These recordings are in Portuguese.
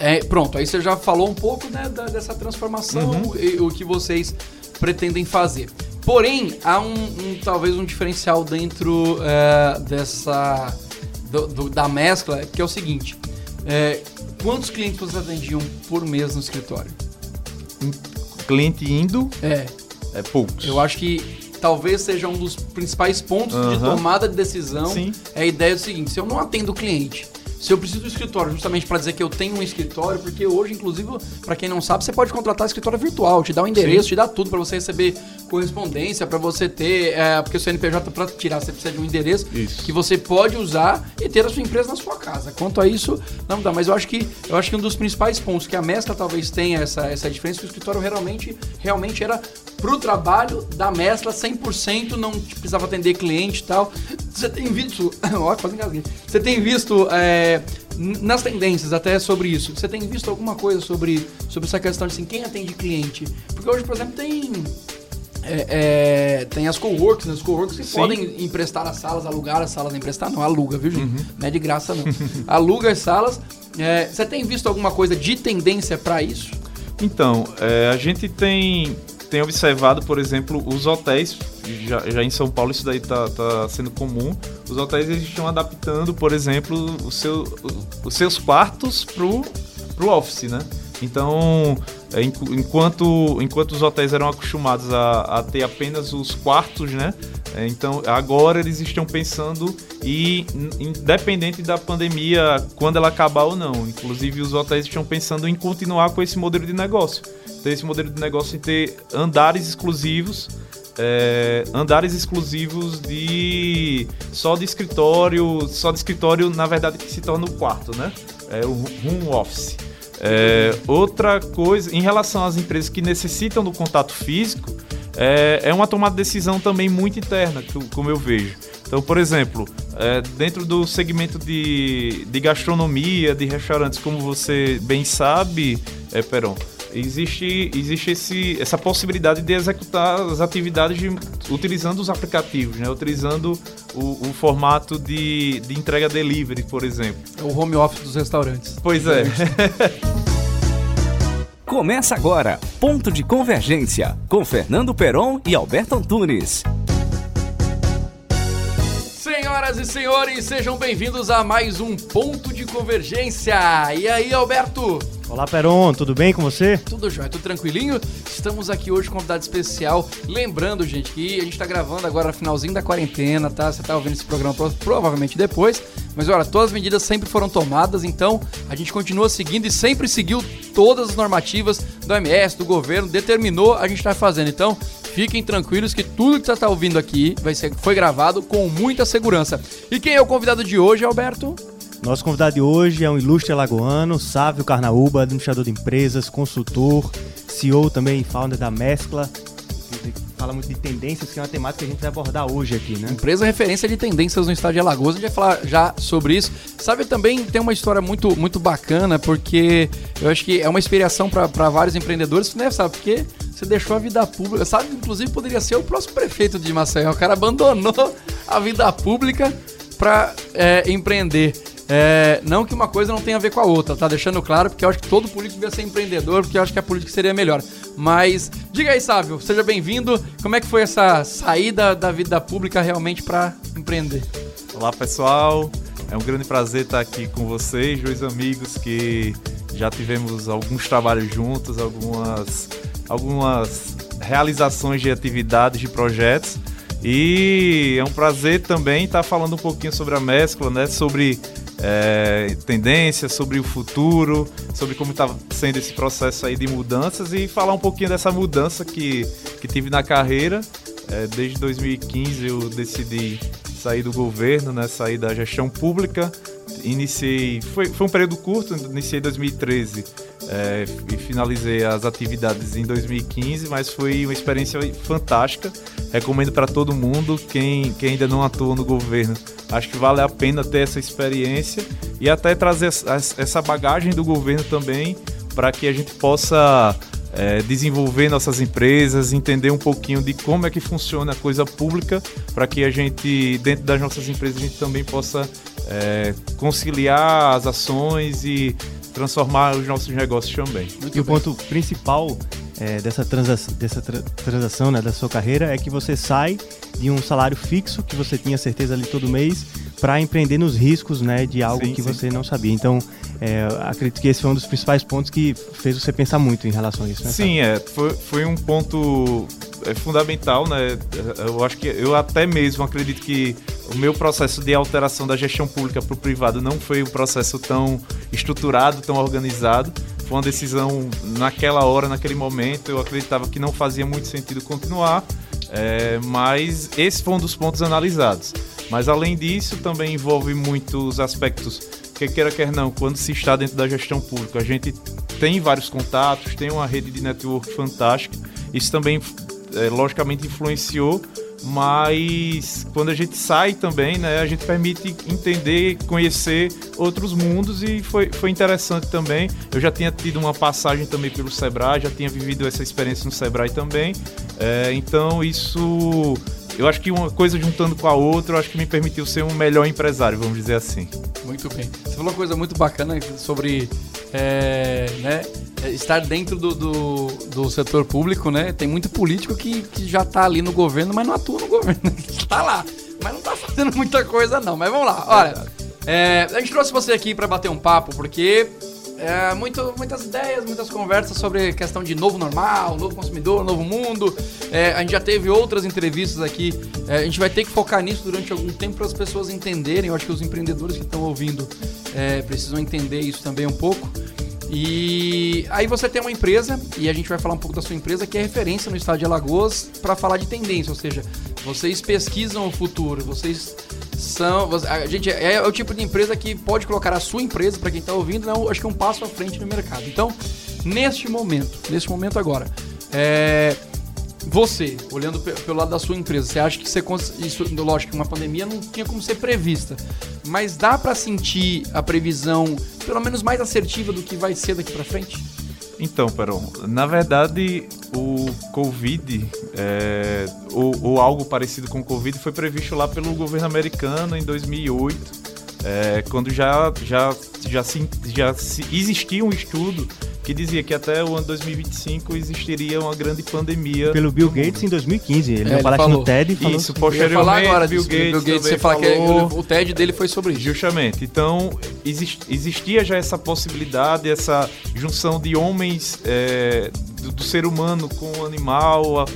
É, pronto, aí você já falou um pouco né, da, dessa transformação Uhum. e o que vocês pretendem fazer. Porém, há um, um- talvez um diferencial dentro é, dessa do- do- da mescla, que é o seguinte: é, quantos clientes vocês atendiam por mês no escritório? Cliente indo, É, é poucos. eu acho que talvez seja um dos principais pontos de Aham. tomada de decisão. Sim. É a ideia do seguinte: se eu não atendo o cliente, se eu preciso do escritório justamente para dizer que eu tenho um escritório, porque hoje, inclusive, para quem não sabe, você pode contratar escritório virtual, te dá o endereço, Sim. te dá tudo para você receber correspondência, para você ter, é, porque o CNPJ para tirar você precisa de um endereço Isso. que você pode usar e ter a sua empresa na sua casa. Quanto a isso, não dá. Mas eu acho que eu acho que um dos principais pontos que a mescla talvez tenha essa, essa diferença que o escritório realmente realmente era pro trabalho da mescla 100%, não precisava atender cliente e tal. Você tem visto, ó, quase engasguei. Você tem visto é, nas tendências até sobre isso. Você tem visto alguma coisa sobre sobre essa questão de assim, quem atende cliente? Porque hoje, por exemplo, tem é, é, tem as coworks, né? Os coworks que Sim. podem emprestar as salas, alugar as salas, emprestar não, aluga, viu, gente? Não é de graça, não. aluga as salas. É, Você tem visto alguma coisa de tendência para isso? Então, é, a gente tem, tem observado, por exemplo, os hotéis, já, já em São Paulo isso daí tá, tá sendo comum, os hotéis eles estão adaptando, por exemplo, o seu, os seus quartos pro, pro office, né? Então, enquanto, enquanto os hotéis eram acostumados a, a ter apenas os quartos, né? É, então, agora eles estão pensando e, in- independente da pandemia, quando ela acabar ou não. Inclusive, os hotéis estão pensando em continuar com esse modelo de negócio. Ter esse modelo de negócio em ter andares exclusivos, é, andares exclusivos de só de escritório, só de escritório, na verdade, que se torna o quarto, né? É o home office. É, outra coisa, em relação às empresas que necessitam do contato físico, é, é uma tomada de decisão também muito interna, como eu vejo. Então, por exemplo, é, dentro do segmento de, de gastronomia, de restaurantes, como você bem sabe, é, Peron, existe, existe esse, essa possibilidade de executar as atividades de- utilizando os aplicativos, né? utilizando o, o formato de, de entrega delivery, por exemplo. É o home office dos restaurantes. Pois é. Começa agora, Ponto de Convergência, com Fernando Peron e Alberto Antunes. Senhoras e senhores, sejam bem-vindos a mais um Ponto de Convergência. E aí, Alberto? Olá, Peron, tudo bem com você? Tudo jóia, tudo tranquilinho? Estamos aqui hoje com um convidado especial. Lembrando, gente, que a gente tá gravando agora no finalzinho da quarentena, tá? Você tá ouvindo esse programa pro- provavelmente depois. Mas olha, todas as medidas sempre foram tomadas, então a gente continua seguindo e sempre seguiu todas as normativas do OMS, do governo, determinou, a gente tá fazendo. Então, fiquem tranquilos que tudo que você tá ouvindo aqui vai ser, foi gravado com muita segurança. E quem é o convidado de hoje, Alberto? Nosso convidado de hoje é um ilustre alagoano, Sávio Carnaúba, administrador de empresas, consultor, CEO também e founder da Mescla. Fala muito de tendências, que é uma temática que a gente vai abordar hoje aqui, né? Empresa referência de tendências no estado de Alagoas. A gente vai falar já sobre isso. Sabe, também tem uma história muito, muito bacana, porque eu acho que é uma inspiração para vários empreendedores, né? Sabe, porque você deixou a vida pública. Sabe, inclusive poderia ser o próximo prefeito de Maceió. O cara abandonou a vida pública para empreender. É, não que uma coisa não tenha a ver com a outra, tá deixando claro, porque eu acho que todo político devia ser empreendedor, porque eu acho que a política seria melhor. Mas diga aí, Sábio, seja bem-vindo. Como é que foi essa saída da vida pública realmente para empreender? Olá pessoal, é um grande prazer estar aqui com vocês, dois amigos que já tivemos alguns trabalhos juntos, algumas, algumas realizações de atividades, de projetos. E é um prazer também estar falando um pouquinho sobre a mescla, né? Sobre é, tendências, sobre o futuro, sobre como está sendo esse processo aí de mudanças e falar um pouquinho dessa mudança que, que tive na carreira. É, desde 2015 eu decidi sair do governo, né? Sair da gestão pública. Iniciei, foi, foi um período curto, iniciei em 2013 é, e finalizei as atividades em 2015, mas foi uma experiência fantástica. Recomendo para todo mundo, quem, quem ainda não atuou no governo, acho que vale a pena ter essa experiência e até trazer essa- bagagem do governo também para que a gente possa é, desenvolver nossas empresas, entender um pouquinho de como é que funciona a coisa pública, para que a gente, dentro das nossas empresas, a gente também possa é, conciliar as ações e transformar os nossos negócios também. Muito e bem. o ponto principal é, dessa, transação, dessa tra transação né, da sua carreira é que você sai de um salário fixo que você tinha certeza ali todo mês para empreender nos riscos né, de algo sim, que sim. você não sabia. Então, é, acredito que esse foi um dos principais pontos que fez você pensar muito em relação a isso. Né, sim, é, foi, foi um ponto é, fundamental. Né? Eu acho que eu até mesmo acredito que o meu processo de alteração da gestão pública para o privado não foi um processo tão estruturado, tão organizado. Foi uma decisão naquela hora, naquele momento. Eu acreditava que não fazia muito sentido continuar, é, mas esse foi um dos pontos analisados. Mas além disso, também envolve muitos aspectos que queira quer não, quando se está dentro da gestão pública, a gente tem vários contatos, tem uma rede de network fantástica. Isso também, é, logicamente, influenciou mas quando a gente sai também, né, a gente permite entender, conhecer outros mundos e foi, foi interessante também. Eu já tinha tido uma passagem também pelo Sebrae, já tinha vivido essa experiência no Sebrae também, é, então isso eu acho que uma coisa juntando com a outra, eu acho que me permitiu ser um melhor empresário, vamos dizer assim. Muito bem. Você falou uma coisa muito bacana sobre é, né, é, estar dentro do, do, do, setor público, né? Tem muito político que, que já está ali no governo, mas não atua no governo. Está lá, mas não está fazendo muita coisa não. Mas vamos lá. Olha, é, a gente trouxe você aqui para bater um papo, porque é, muito, muitas ideias, muitas conversas sobre questão de novo normal, novo consumidor, novo mundo. É, a gente já teve outras entrevistas aqui. É, a gente vai ter que focar nisso durante algum tempo para as pessoas entenderem. Eu acho que os empreendedores que estão ouvindo é, precisam entender isso também um pouco. E aí você tem uma empresa, e a gente vai falar um pouco da sua empresa, que é referência no estado de Alagoas para falar de tendência, ou seja, vocês pesquisam o futuro, vocês são. A gente é, é o tipo de empresa que pode colocar a sua empresa, para quem está ouvindo, não, acho que é um passo à frente no mercado. Então, neste momento, neste momento agora, é, você, olhando pelo lado da sua empresa, você acha que você isso, lógico uma pandemia não tinha como ser prevista, mas dá para sentir a previsão pelo menos mais assertiva do que vai ser daqui para frente? Então, Peron, na verdade, o Covid, é, ou, ou, algo parecido com o Covid, foi previsto lá pelo governo americano em 2008, é, quando já, já, já, se, já se existia um estudo que dizia que até o ano 2025 existiria uma grande pandemia. Pelo Bill Gates em 2015. Ele é, falou no TED e falou Isso, posteriormente, falar agora Bill Gates, Bill Gates você fala falou... que o TED dele foi sobre isso. Justamente. Então, existia já essa possibilidade, essa junção de homens é, do, do, ser humano com o animal, a,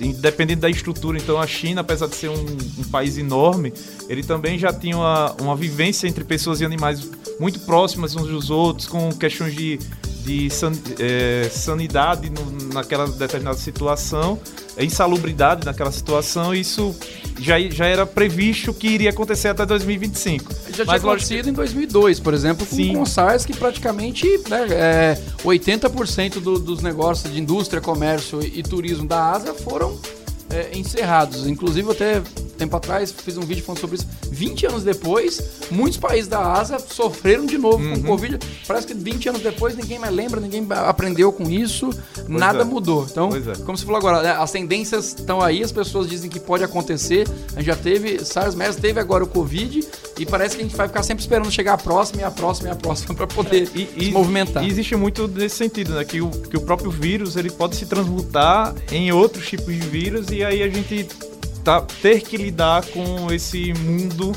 independente da estrutura. Então, a China, apesar de ser um, um país enorme, ele também já tinha uma, uma vivência entre pessoas e animais muito próximas uns dos outros, com questões de de san, é, sanidade no, naquela determinada situação, insalubridade naquela situação, isso já, já era previsto que iria acontecer até 2025. Já Mas tinha acontecido em 2002, por exemplo, com Sim. o SARS, que praticamente né, é, 80% do, dos negócios de indústria, comércio e turismo da Ásia foram é, encerrados. Inclusive, até tempo atrás fiz um vídeo falando sobre isso. 20 anos depois, muitos países da Ásia sofreram de novo uhum. com Covid. Parece que 20 anos depois ninguém mais lembra, ninguém aprendeu com isso, pois nada é. mudou. Então, é. como você falou agora, né, as tendências estão aí, as pessoas dizem que pode acontecer. A gente já teve SARS, MERS, teve agora o Covid e parece que a gente vai ficar sempre esperando chegar a próxima e a próxima e a próxima para poder é, e, se movimentar. E existe muito nesse sentido, né? Que o, que o próprio vírus ele pode se transmutar em outros tipos de vírus e aí a gente tá, ter que lidar com esse mundo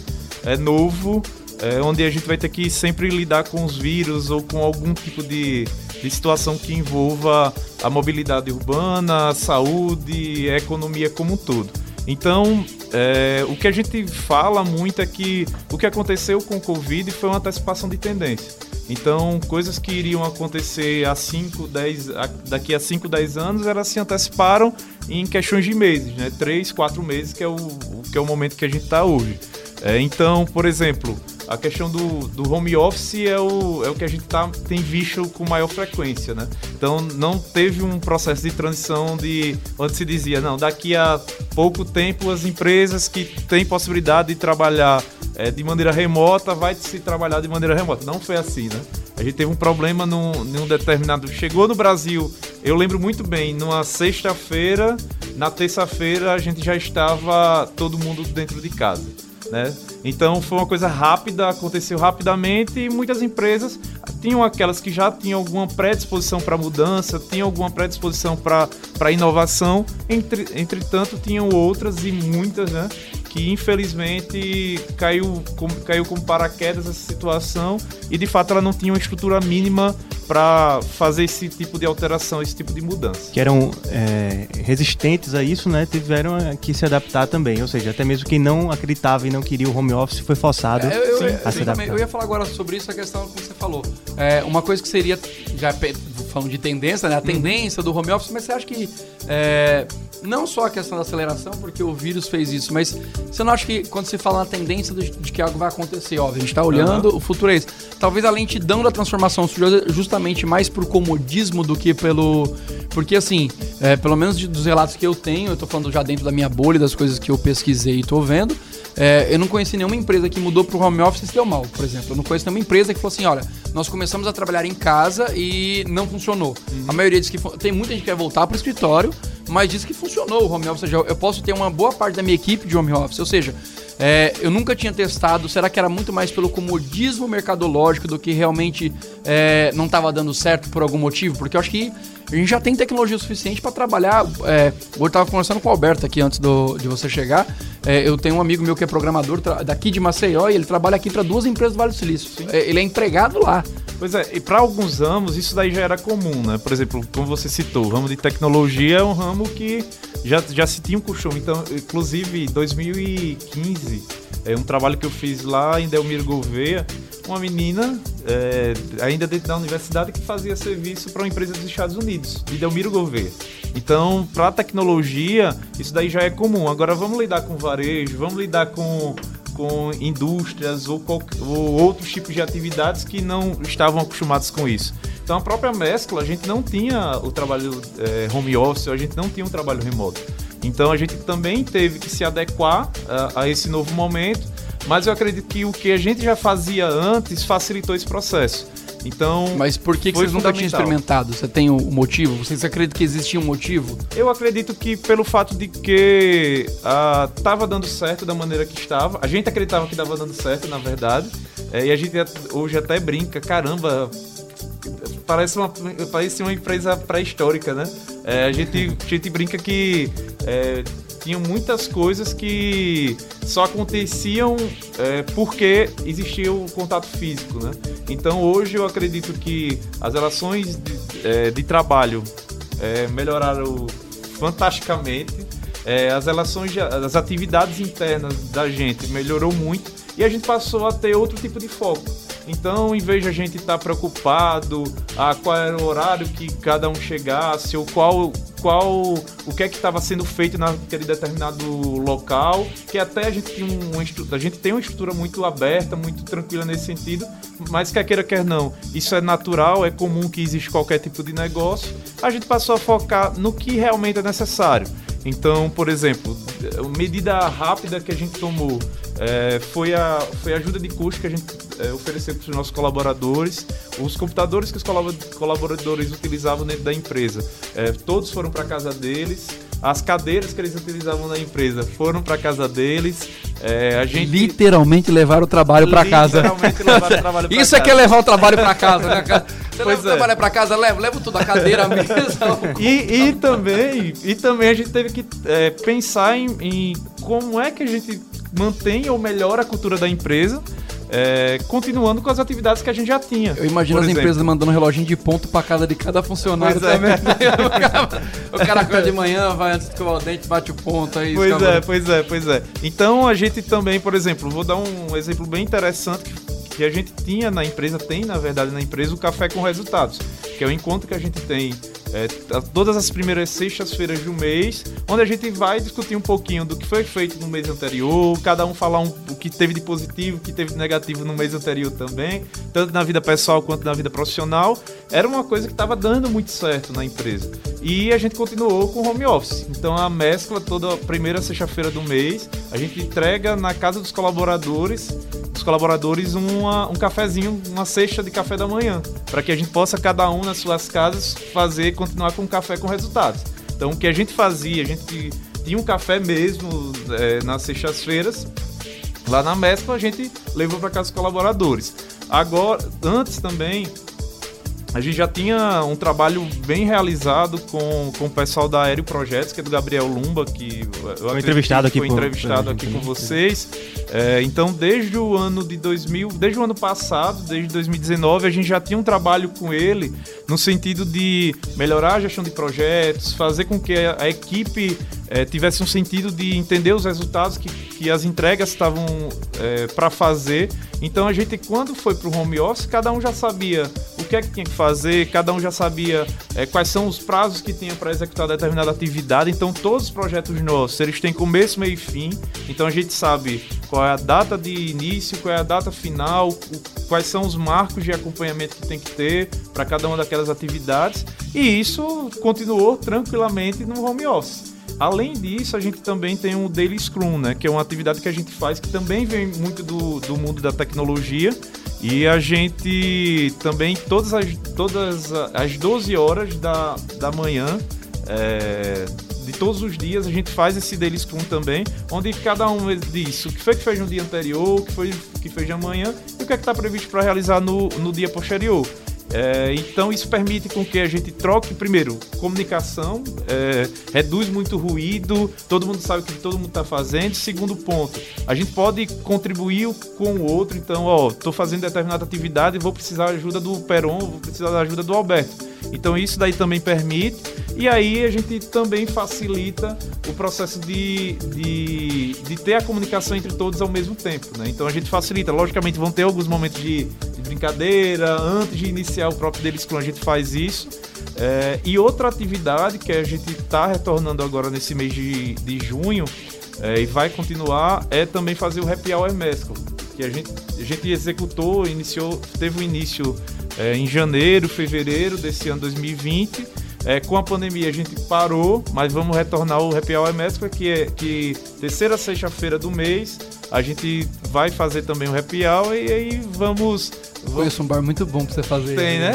é, novo, é, onde a gente vai ter que sempre lidar com os vírus ou com algum tipo de, de situação que envolva a mobilidade urbana, a saúde, a economia como um todo. Então, é, o que a gente fala muito é que o que aconteceu com o Covid foi uma antecipação de tendência. Então, coisas que iriam acontecer há 5, 10, daqui a 5, 10 anos, elas se anteciparam em questões de meses, né? 3, 4 meses, que é o, que é o momento que a gente está hoje. É, então, por exemplo, a questão do, do home office é o, é o que a gente tá, tem visto com maior frequência, né? Então não teve um processo de transição de onde se dizia, não, daqui a pouco tempo as empresas que têm possibilidade de trabalhar é, de maneira remota vai se trabalhar de maneira remota. Não foi assim, né? A gente teve um problema num, num determinado. Chegou no Brasil, eu lembro muito bem, numa sexta-feira, na terça-feira a gente já estava todo mundo dentro de casa né? Então foi uma coisa rápida, aconteceu rapidamente e muitas empresas tinham aquelas que já tinham alguma predisposição para mudança, tinham alguma predisposição para inovação, entre, entretanto tinham outras e muitas, né? que infelizmente caiu, caiu como paraquedas essa situação e de fato ela não tinha uma estrutura mínima para fazer esse tipo de alteração, esse tipo de mudança. Que eram é, resistentes a isso, né? Tiveram que se adaptar também, ou seja, até mesmo quem não acreditava e não queria o home office foi forçado é, eu, eu, a se adaptar. Eu ia falar agora sobre isso, a questão que você falou. É, uma coisa que seria, já falando de tendência, né? A tendência do home office, mas você acha que é, não só a questão da aceleração, porque o vírus fez isso, mas você não acha que quando se fala na tendência de, de que algo vai acontecer, ó, a gente está olhando, uhum. o futuro é isso. Talvez a lentidão da transformação seja justamente mais por comodismo do que pelo. Porque, assim, é, pelo menos de, dos relatos que eu tenho, eu estou falando já dentro da minha bolha, das coisas que eu pesquisei e estou vendo, é, eu não conheci nenhuma empresa que mudou para o home office e se deu mal, por exemplo. Eu não conheço nenhuma empresa que falou assim: olha, nós começamos a trabalhar em casa e não funcionou. Uhum. A maioria diz que. Tem muita gente que quer voltar para o escritório, mas diz que funcionou o home office. Ou seja, eu posso ter uma boa parte da minha equipe de home office. Ou seja, é, eu nunca tinha testado. Será que era muito mais pelo comodismo mercadológico do que realmente é, não estava dando certo por algum motivo? Porque eu acho que a gente já tem tecnologia suficiente para trabalhar. É, eu estava conversando com o Alberto aqui antes do, de você chegar. É, eu tenho um amigo meu que é programador daqui de Maceió e ele trabalha aqui para duas empresas do Vale do Silício. É, ele é empregado lá. Pois é, e para alguns ramos isso daí já era comum, né? Por exemplo, como você citou, o ramo de tecnologia é um ramo que já, já se tinha um costume. Então, inclusive, 2015, é um trabalho que eu fiz lá em Delmiro Gouveia, uma menina, é, ainda dentro da universidade, que fazia serviço para uma empresa dos Estados Unidos, de Delmiro Gouveia. Então, para tecnologia, isso daí já é comum. Agora, vamos lidar com varejo, vamos lidar com com indústrias ou, ou outros tipos de atividades que não estavam acostumados com isso. Então a própria mescla, a gente não tinha o trabalho é, home office, a gente não tinha um trabalho remoto. Então a gente também teve que se adequar a, a esse novo momento, mas eu acredito que o que a gente já fazia antes facilitou esse processo. Então. Mas por que, que vocês nunca tinham experimentado? Você tem o um motivo? Vocês acreditam que existia um motivo? Eu acredito que pelo fato de que estava ah, dando certo da maneira que estava. A gente acreditava que estava dando certo, na verdade. É, e a gente hoje até brinca, caramba, parece uma, parece uma empresa pré-histórica, né? É, a, gente, a gente brinca que é, tinham muitas coisas que só aconteciam é, porque existia o contato físico, né? Então hoje eu acredito que as relações de, é, de trabalho é, melhoraram fantasticamente, é, as relações, as atividades internas da gente melhorou muito e a gente passou a ter outro tipo de foco. Então, em vez de a gente estar tá preocupado a qual era o horário que cada um chegasse ou qual qual o que é que estava sendo feito naquele determinado local, que até a gente tem um, a gente tem uma estrutura muito aberta, muito tranquila nesse sentido, mas quer queira quer não, isso é natural, é comum que existe qualquer tipo de negócio. A gente passou a focar no que realmente é necessário. Então, por exemplo, medida rápida que a gente tomou é, foi, a, foi a ajuda de custo que a gente é, ofereceu para os nossos colaboradores. Os computadores que os colaboradores utilizavam dentro da empresa, é, todos foram para casa deles. As cadeiras que eles utilizavam na empresa foram para casa deles. É, a gente literalmente levaram o trabalho para casa. Trabalho Isso é que é levar o trabalho para casa, né? Você pois leva é. o trabalho para casa, leva, leva tudo a cadeira mesmo. e, e também, e também a gente teve que é, pensar em, em como é que a gente mantém ou melhora a cultura da empresa. É, continuando com as atividades que a gente já tinha. Eu imagino as exemplo. empresas mandando um reloginho de ponto para casa de cada funcionário pois também. É. o cara acorda de manhã, vai antes de escovar o dente, bate o ponto aí. Pois escova... é, pois é, pois é. Então a gente também, por exemplo, vou dar um exemplo bem interessante que a gente tinha na empresa, tem na verdade na empresa, o Café com Resultados, que é o encontro que a gente tem é, todas as primeiras sextas-feiras do mês, onde a gente vai discutir um pouquinho do que foi feito no mês anterior, cada um falar um, o que teve de positivo, o que teve de negativo no mês anterior também, tanto na vida pessoal quanto na vida profissional. Era uma coisa que estava dando muito certo na empresa. E a gente continuou com home office. Então a mescla toda primeira sexta-feira do mês, a gente entrega na casa dos colaboradores os colaboradores uma, um cafezinho, uma cesta de café da manhã, para que a gente possa, cada um nas suas casas, fazer, continuar com café com resultados. Então, o que a gente fazia, a gente tinha um café mesmo é, nas sextas-feiras, Lá na mescla a gente levou para casa os colaboradores. Agora, antes também, a gente já tinha um trabalho bem realizado com, com o pessoal da Aéreo Projetos, que é do Gabriel Lumba, que foi entrevistado aqui, foi entrevistado aqui com vocês. É, então, desde o ano de 2000, desde o ano passado, desde 2019, a gente já tinha um trabalho com ele no sentido de melhorar a gestão de projetos, fazer com que a, a equipe é, tivesse um sentido de entender os resultados que, que as entregas estavam é, para fazer. Então a gente, quando foi para o home office, cada um já sabia que é que tinha que fazer, cada um já sabia é, quais são os prazos que tinha para executar determinada atividade. Então todos os projetos nossos, eles têm começo, meio e fim. Então a gente sabe qual é a data de início, qual é a data final, quais são os marcos de acompanhamento que tem que ter para cada uma daquelas atividades. E isso continuou tranquilamente no home office. Além disso, a gente também tem o Daily Scrum, né? Que é uma atividade que a gente faz que também vem muito do, do mundo da tecnologia. E a gente também, todas as, todas as 12 horas da, da manhã, é, de todos os dias, a gente faz esse Daily Scrum também, onde cada um diz o que foi que fez no dia anterior, o que foi que fez amanhã e o que é que está previsto para realizar no, no dia posterior. É, então isso permite com que a gente troque primeiro comunicação, é, reduz muito ruído, todo mundo sabe o que todo mundo está fazendo. Segundo ponto, a gente pode contribuir com o outro. Então, ó, estou fazendo determinada atividade e vou precisar da ajuda do Peron, vou precisar da ajuda do Alberto. Então isso daí também permite. E aí a gente também facilita o processo de, de, de ter a comunicação entre todos ao mesmo tempo. Né? Então a gente facilita. Logicamente vão ter alguns momentos de, de brincadeira, antes de iniciar o próprio deles, quando a gente faz isso. É, e outra atividade que a gente está retornando agora nesse mês de, de junho é, e vai continuar é também fazer o Happy Hour que a gente, a gente executou, iniciou, teve o um início é, em janeiro, fevereiro desse ano 2020. É, com a pandemia a gente parou, mas vamos retornar o Happy Hour Mescla, que é que terceira sexta-feira do mês a gente vai fazer também o Happy Hour e aí vamos Conheço um bar muito bom pra você fazer. Tem, né?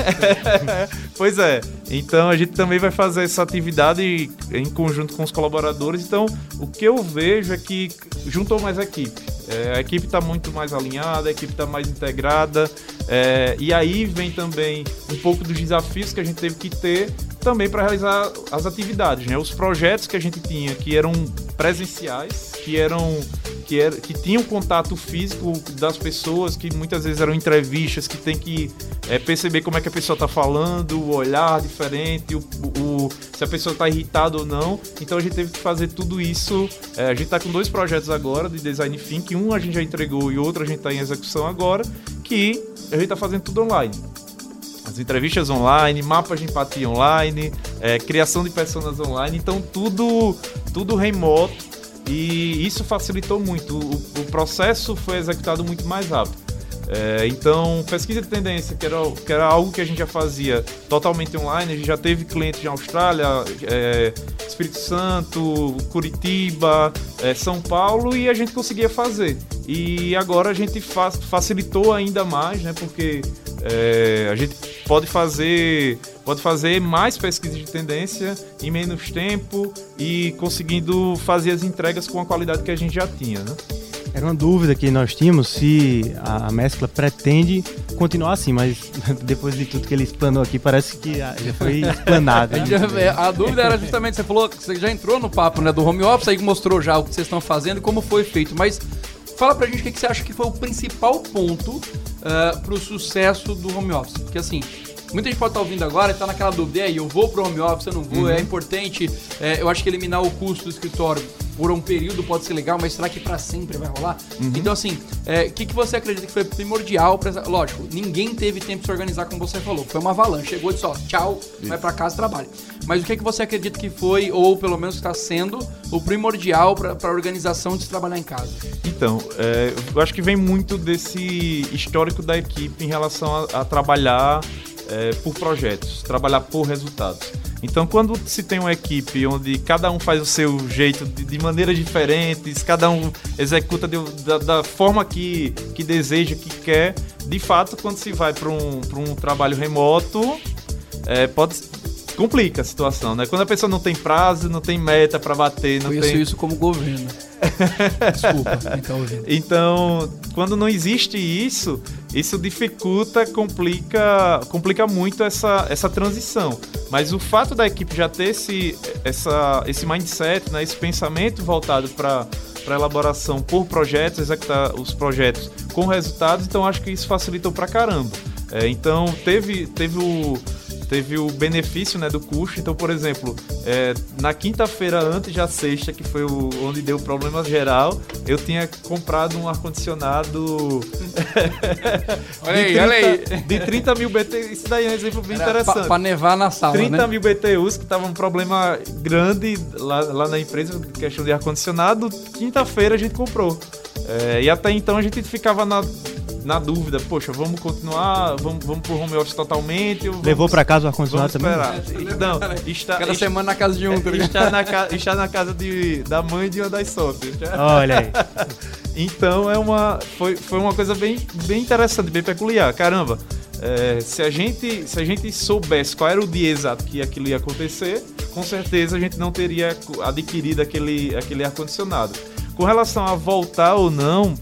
pois é. Então a gente também vai fazer essa atividade em conjunto com os colaboradores. Então o que eu vejo é que juntou mais a equipe. É, a equipe está muito mais alinhada, a equipe está mais integrada. É, e aí vem também um pouco dos desafios que a gente teve que ter também para realizar as atividades. Né? Os projetos que a gente tinha, que eram presenciais, que eram que, era, que tinham contato físico das pessoas, que muitas vezes eram entrevistas, que tem que é, perceber como é que a pessoa está falando, o olhar diferente, o, o se a pessoa está irritada ou não. Então a gente teve que fazer tudo isso. É, a gente está com dois projetos agora de design thinking, um a gente já entregou e outro a gente está em execução agora, que a gente está fazendo tudo online as entrevistas online, mapas de empatia online, é, criação de personas online, então tudo tudo remoto e isso facilitou muito. O, o processo foi executado muito mais rápido. É, então, pesquisa de tendência, que era, que era algo que a gente já fazia totalmente online, a gente já teve clientes de Austrália, é, Espírito Santo, Curitiba, é, São Paulo e a gente conseguia fazer. E agora a gente fa facilitou ainda mais, né? Porque é, a gente pode fazer pode fazer mais pesquisa de tendência em menos tempo e conseguindo fazer as entregas com a qualidade que a gente já tinha, né? Era uma dúvida que nós tínhamos se a mescla pretende continuar assim, mas depois de tudo que ele explanou aqui, parece que já foi explanado. Né? a dúvida era justamente, você falou que você já entrou no papo né, do home office, aí mostrou já o que vocês estão fazendo e como foi feito, mas fala pra gente o que você acha que foi o principal ponto uh, pro sucesso do home office. Porque assim, Muita gente pode estar tá ouvindo agora e tá naquela dúvida, e aí, eu vou pro home office, eu não vou, uhum. é importante, é, eu acho que eliminar o custo do escritório por um período pode ser legal, mas será que para sempre vai rolar? Uhum. Então, assim, o é, que, que você acredita que foi primordial para Lógico, ninguém teve tempo de se organizar, como você falou. Foi uma avalanche. Chegou e disse, ó, tchau, Isso. vai para casa trabalha. Mas o que, que você acredita que foi, ou pelo menos está sendo, o primordial para a organização de se trabalhar em casa? Então, é, eu acho que vem muito desse histórico da equipe em relação a, a trabalhar é, por projetos, trabalhar por resultados. Então, quando se tem uma equipe onde cada um faz o seu jeito de, de maneiras diferentes, cada um executa de, da, da, forma que, que deseja, que quer, de fato, quando se vai para um, um trabalho remoto, é, pode complica a situação, né? Quando a pessoa não tem prazo, não tem meta para bater, não Conheço tem... isso como governo. Desculpa, tá ouvindo. Então, quando não existe isso, isso dificulta, complica, complica muito essa, essa transição. Mas o fato da equipe já ter esse, essa, esse mindset, né, esse pensamento voltado para para elaboração por projetos, executar os projetos com resultados, então acho que isso facilitou para caramba. É, então teve, teve o teve o benefício né, do custo. Então, por exemplo, é, na quinta-feira antes da sexta, que foi o, onde deu o problema geral, eu tinha comprado um ar-condicionado. olha aí, 30, olha aí. De 30 mil BTUs. Isso daí é um exemplo bem Era interessante. Para nevar na sala. 30 né? mil BTUs, que tava um problema grande lá, lá na empresa, questão de ar-condicionado. Quinta-feira a gente comprou. É, e até então a gente ficava na na dúvida, poxa, vamos continuar, vamos, vamos pro home office totalmente. Vamos, Levou para casa o ar-condicionado também? Não, está, Cada está, semana na casa de um, tá está, na, está na casa de, da mãe de uma das sócias. Olha aí. então é uma, foi, foi uma coisa bem, bem interessante, bem peculiar. Caramba, é, se, a gente, se a gente soubesse qual era o dia exato que aquilo ia acontecer, com certeza a gente não teria adquirido aquele, aquele ar-condicionado. Com relação a voltar ou não,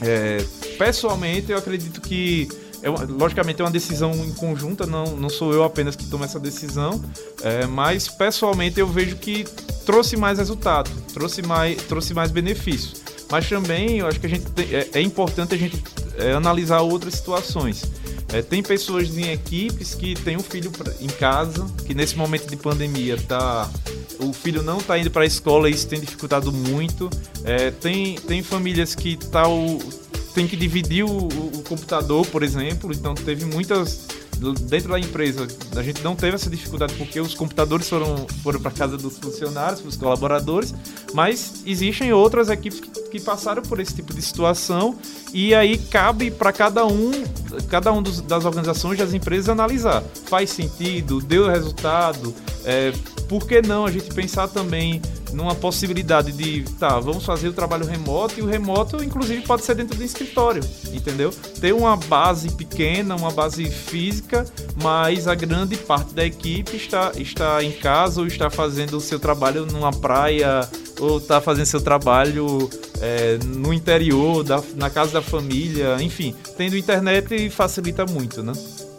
é, pessoalmente, eu acredito que é, logicamente é uma decisão em conjunta, não, não sou eu apenas que tomo essa decisão, é, mas pessoalmente eu vejo que trouxe mais resultado, trouxe mais, trouxe mais benefícios. Mas também eu acho que a gente tem, é, é, importante a gente é, analisar outras situações. É, tem pessoas em equipes que têm um filho em casa, que nesse momento de pandemia tá, o filho não está indo para a escola e isso tem dificultado muito. É, tem, tem famílias que tá tem que dividir o, o, computador, por exemplo. Então teve muitas dentro da empresa. A gente não teve essa dificuldade porque os computadores foram foram para casa dos funcionários, dos colaboradores. Mas existem outras equipes que, que passaram por esse tipo de situação e aí cabe para cada um cada um dos, das organizações das empresas analisar. Faz sentido? Deu resultado? É, por que não a gente pensar também numa possibilidade de, tá, vamos fazer o trabalho remoto e o remoto, inclusive, pode ser dentro do escritório, entendeu? Ter uma base pequena, uma base física, mas a grande parte da equipe está, está em casa ou está fazendo o seu trabalho numa praia ou está fazendo seu trabalho é, no interior, da, na casa da família, enfim, tendo internet facilita muito, né?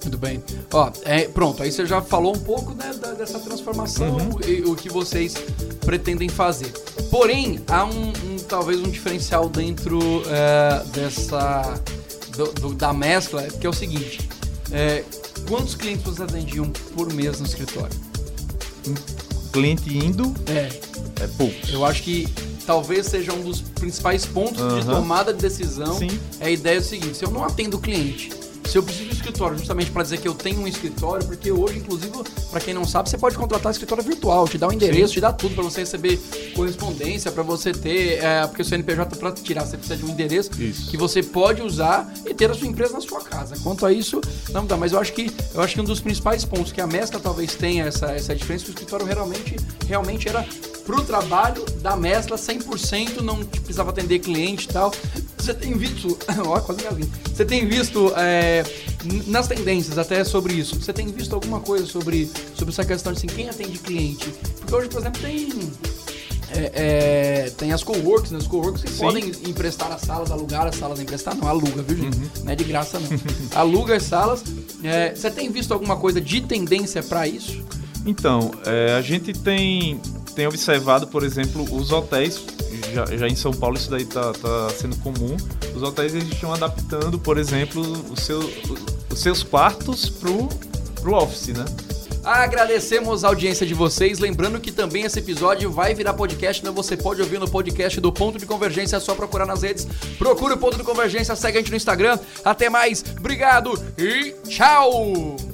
Muito bem. Ó, é, pronto, aí você já falou um pouco né, da, dessa transformação uhum. e o que vocês pretendem fazer. Porém, há um, um talvez um diferencial dentro é, dessa do, do, da mescla, que é o seguinte: é, quantos clientes vocês atendiam por mês no escritório? Cliente indo? É. É pouco. Eu acho que talvez seja um dos principais pontos uhum. de tomada de decisão. Sim. É a ideia do seguinte: se eu não atendo o cliente se eu preciso de um escritório, justamente para dizer que eu tenho um escritório, porque hoje, inclusive, para quem não sabe, você pode contratar escritório virtual, te dá o um endereço, Sim. te dá tudo para você receber correspondência, para você ter, é, porque o CNPJ para tirar você precisa de um endereço isso. que você pode usar e ter a sua empresa na sua casa. Quanto a isso, não dá. Mas eu acho que eu acho que um dos principais pontos que a Mescla talvez tenha essa essa diferença, que o escritório realmente realmente era pro trabalho da mescla 100%, não precisava atender cliente e tal. Você tem visto, ó, quase me Você tem visto é, nas tendências até sobre isso. Você tem visto alguma coisa sobre, sobre essa questão de assim, quem atende cliente? Porque hoje, por exemplo, tem é, é, tem as coworks, né? Os coworks que Sim. podem emprestar as salas, alugar as salas, emprestar não, aluga, viu, gente? Uhum. Não é de graça, não. aluga as salas. É, você tem visto alguma coisa de tendência para isso? Então, é, a gente tem tem observado, por exemplo, os hotéis, já, já em São Paulo isso daí tá, tá sendo comum, os hotéis eles estão adaptando, por exemplo, o seu, os seus quartos pro, pro office, né? Agradecemos a audiência de vocês. Lembrando que também esse episódio vai virar podcast, então você pode ouvir no podcast do Ponto de Convergência. É só procurar nas redes. Procure o Ponto de Convergência, segue a gente no Instagram. Até mais, obrigado e tchau!